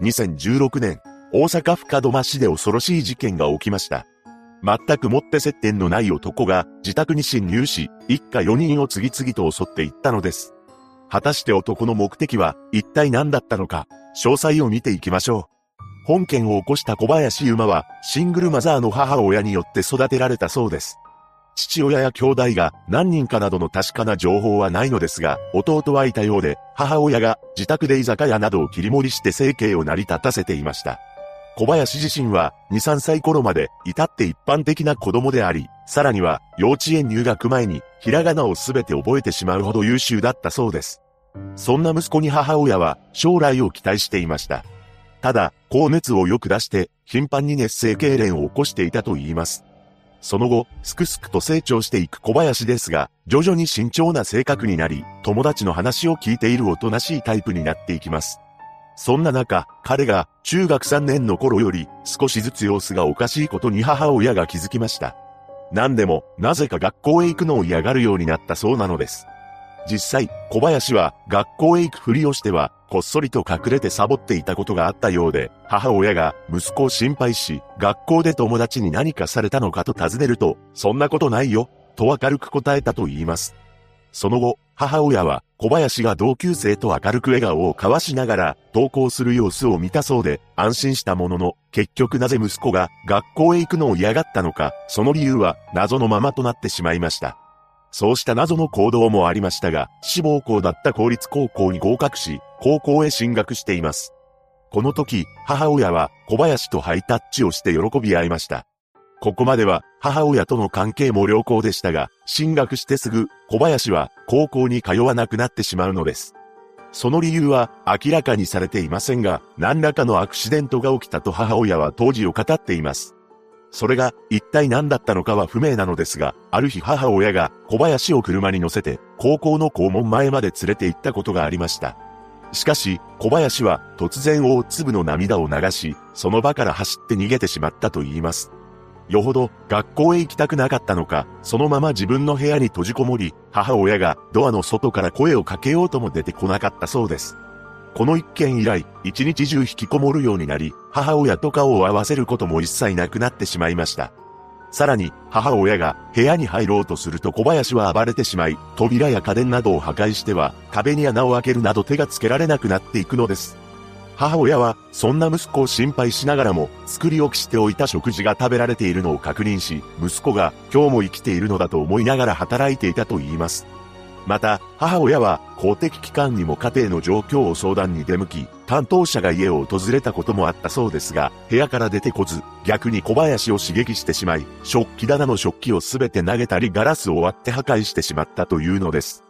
2016年、大阪府門真市で恐ろしい事件が起きました。全くもって接点のない男が自宅に侵入し、一家4人を次々と襲っていったのです。果たして男の目的は一体何だったのか、詳細を見ていきましょう。本件を起こした小林馬は、シングルマザーの母親によって育てられたそうです。父親や兄弟が何人かなどの確かな情報はないのですが、弟はいたようで、母親が自宅で居酒屋などを切り盛りして生計を成り立たせていました。小林自身は2、3歳頃まで至って一般的な子供であり、さらには幼稚園入学前にひらがなをすべて覚えてしまうほど優秀だったそうです。そんな息子に母親は将来を期待していました。ただ、高熱をよく出して、頻繁に熱性痙攣を起こしていたと言います。その後、すくすくと成長していく小林ですが、徐々に慎重な性格になり、友達の話を聞いているおとなしいタイプになっていきます。そんな中、彼が中学3年の頃より少しずつ様子がおかしいことに母親が気づきました。何でも、なぜか学校へ行くのを嫌がるようになったそうなのです。実際、小林は学校へ行くふりをしては、こっそりと隠れてサボっていたことがあったようで、母親が息子を心配し、学校で友達に何かされたのかと尋ねると、そんなことないよ、と明るく答えたと言います。その後、母親は小林が同級生と明るく笑顔を交わしながら登校する様子を見たそうで安心したものの、結局なぜ息子が学校へ行くのを嫌がったのか、その理由は謎のままとなってしまいました。そうした謎の行動もありましたが、志望校だった公立高校に合格し、高校へ進学しています。この時、母親は小林とハイタッチをして喜び合いました。ここまでは母親との関係も良好でしたが、進学してすぐ小林は高校に通わなくなってしまうのです。その理由は明らかにされていませんが、何らかのアクシデントが起きたと母親は当時を語っています。それが一体何だったのかは不明なのですが、ある日母親が小林を車に乗せて高校の校門前まで連れて行ったことがありました。しかし、小林は突然大粒の涙を流し、その場から走って逃げてしまったと言います。よほど学校へ行きたくなかったのか、そのまま自分の部屋に閉じこもり、母親がドアの外から声をかけようとも出てこなかったそうです。この一件以来、一日中引きこもるようになり、母親と顔を合わせることも一切なくなってしまいました。さらに、母親が部屋に入ろうとすると小林は暴れてしまい、扉や家電などを破壊しては、壁に穴を開けるなど手がつけられなくなっていくのです。母親は、そんな息子を心配しながらも、作り置きしておいた食事が食べられているのを確認し、息子が今日も生きているのだと思いながら働いていたと言います。また、母親は公的機関にも家庭の状況を相談に出向き、担当者が家を訪れたこともあったそうですが、部屋から出てこず、逆に小林を刺激してしまい、食器棚の食器をすべて投げたりガラスを割って破壊してしまったというのです。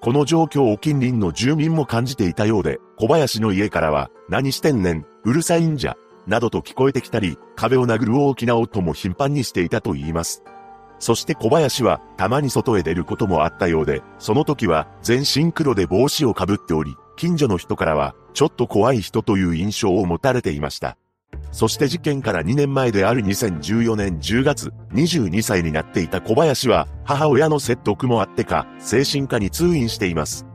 この状況を近隣の住民も感じていたようで、小林の家からは、何してんねん、うるさいんじゃ、などと聞こえてきたり、壁を殴る大きな音も頻繁にしていたと言います。そして小林はたまに外へ出ることもあったようで、その時は全身黒で帽子をかぶっており、近所の人からはちょっと怖い人という印象を持たれていました。そして事件から2年前である2014年10月、22歳になっていた小林は母親の説得もあってか、精神科に通院しています。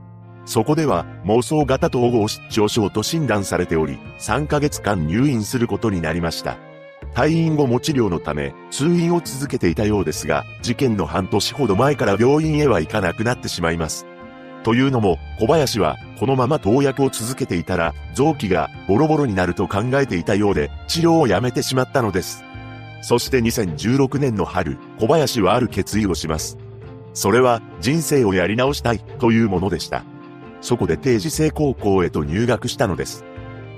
そこでは妄想型統合失調症と診断されており、3ヶ月間入院することになりました。退院後も治療のため通院を続けていたようですが、事件の半年ほど前から病院へは行かなくなってしまいます。というのも、小林はこのまま投薬を続けていたら、臓器がボロボロになると考えていたようで、治療をやめてしまったのです。そして2016年の春、小林はある決意をします。それは人生をやり直したいというものでした。そこで定時制高校へと入学したのです。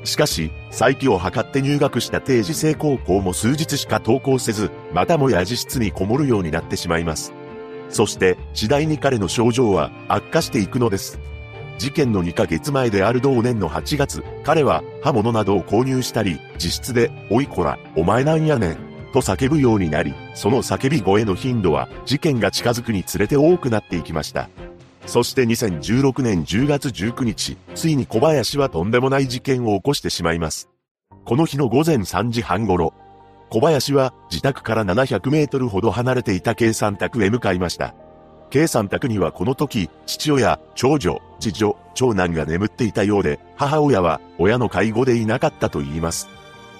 しかし、再起を図って入学した定時制高校も数日しか登校せず、またもや自室にこもるようになってしまいます。そして、次第に彼の症状は悪化していくのです。事件の2ヶ月前である同年の8月、彼は刃物などを購入したり、自室で、おいこら、お前なんやねん、と叫ぶようになり、その叫び声の頻度は事件が近づくにつれて多くなっていきました。そして2016年10月19日、ついに小林はとんでもない事件を起こしてしまいます。この日の午前3時半頃、小林は自宅から700メートルほど離れていた計算宅へ向かいました。計算宅にはこの時、父親、長女、次女、長男が眠っていたようで、母親は親の介護でいなかったと言います。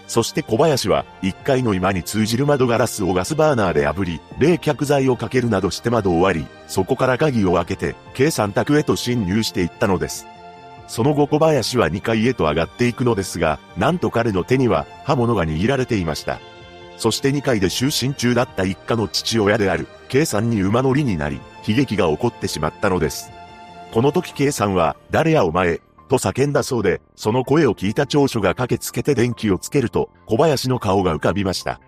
そして小林は1階の今に通じる窓ガラスをガスバーナーで炙り、冷却剤をかけるなどして窓を割り、そこから鍵を開けて、計算宅へと侵入していったのです。その後小林は2階へと上がっていくのですが、なんと彼の手には刃物が握られていました。そして2階で就寝中だった一家の父親である、K さんに馬乗りになり、悲劇が起こってしまったのです。この時 K さんは、誰やお前、と叫んだそうで、その声を聞いた長女が駆けつけて電気をつけると、小林の顔が浮かびました。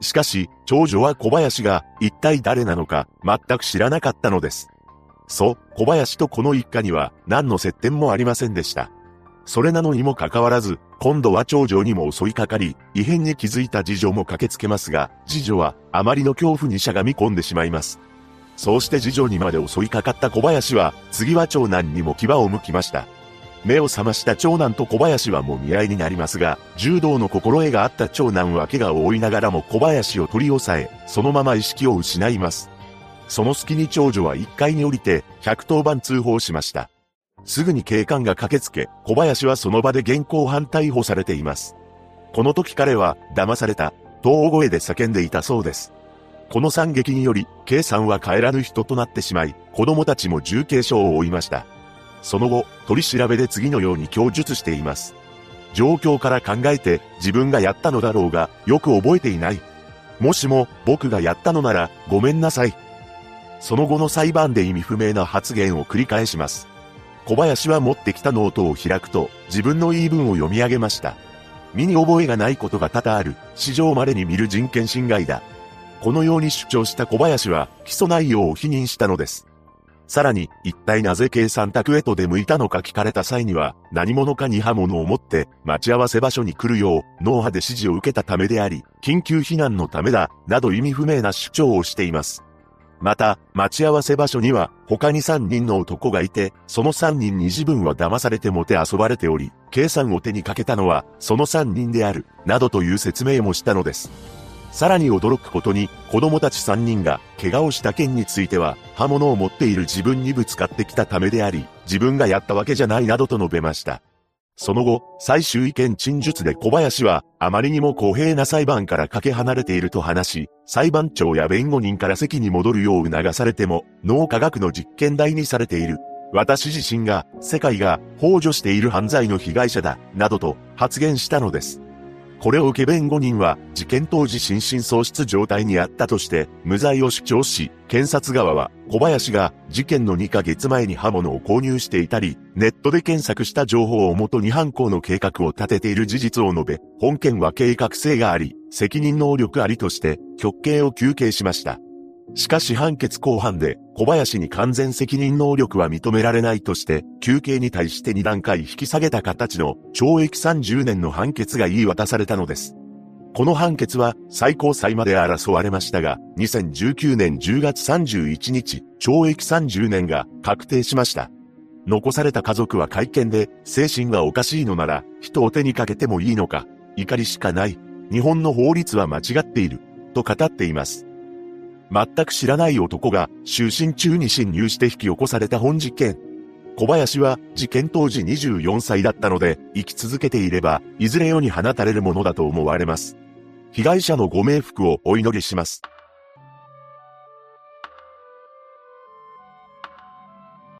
しかし、長女は小林が一体誰なのか全く知らなかったのです。そう、小林とこの一家には何の接点もありませんでした。それなのにもかかわらず、今度は長女にも襲いかかり、異変に気づいた次女も駆けつけますが、次女はあまりの恐怖にしゃがみ込んでしまいます。そうして次女にまで襲いかかった小林は、次は長男にも牙を向きました。目を覚ました長男と小林はもみ合いになりますが、柔道の心得があった長男は怪我を負いながらも小林を取り押さえ、そのまま意識を失います。その隙に長女は1階に降りて、110番通報しました。すぐに警官が駆けつけ、小林はその場で現行犯逮捕されています。この時彼は、騙された、と大声で叫んでいたそうです。この惨劇により、K さんは帰らぬ人となってしまい、子供たちも重軽傷を負いました。その後、取り調べで次のように供述しています。状況から考えて自分がやったのだろうが、よく覚えていない。もしも僕がやったのならごめんなさい。その後の裁判で意味不明な発言を繰り返します。小林は持ってきたノートを開くと自分の言い分を読み上げました。身に覚えがないことが多々ある、史上稀に見る人権侵害だ。このように主張した小林は起訴内容を否認したのです。さらに、一体なぜ計算宅へと出向いたのか聞かれた際には、何者かに刃物を持って待ち合わせ場所に来るよう脳波で指示を受けたためであり、緊急避難のためだ、など意味不明な主張をしています。また、待ち合わせ場所には他に3人の男がいて、その3人に自分は騙されてもて遊ばれており、計算を手にかけたのはその3人である、などという説明もしたのです。さらに驚くことに、子供たち3人が怪我をした件については、刃物を持っている自分にぶつかってきたためであり、自分がやったわけじゃないなどと述べました。その後、最終意見陳述で小林は、あまりにも公平な裁判からかけ離れていると話し、裁判長や弁護人から席に戻るよう促されても、脳科学の実験台にされている。私自身が、世界が、幇助している犯罪の被害者だ、などと発言したのです。これを受け弁護人は、事件当時心神喪失状態にあったとして、無罪を主張し、検察側は、小林が事件の2ヶ月前に刃物を購入していたり、ネットで検索した情報をもとに犯行の計画を立てている事実を述べ、本件は計画性があり、責任能力ありとして、極刑を求刑しました。しかし判決後半で小林に完全責任能力は認められないとして、休刑に対して2段階引き下げた形の懲役30年の判決が言い渡されたのです。この判決は最高裁まで争われましたが、2019年10月31日、懲役30年が確定しました。残された家族は会見で、精神がおかしいのなら、人を手にかけてもいいのか、怒りしかない。日本の法律は間違っている。と語っています。全く知らない男が就寝中に侵入して引き起こされた本事件。小林は事件当時24歳だったので生き続けていればいずれ世に放たれるものだと思われます。被害者のご冥福をお祈りします。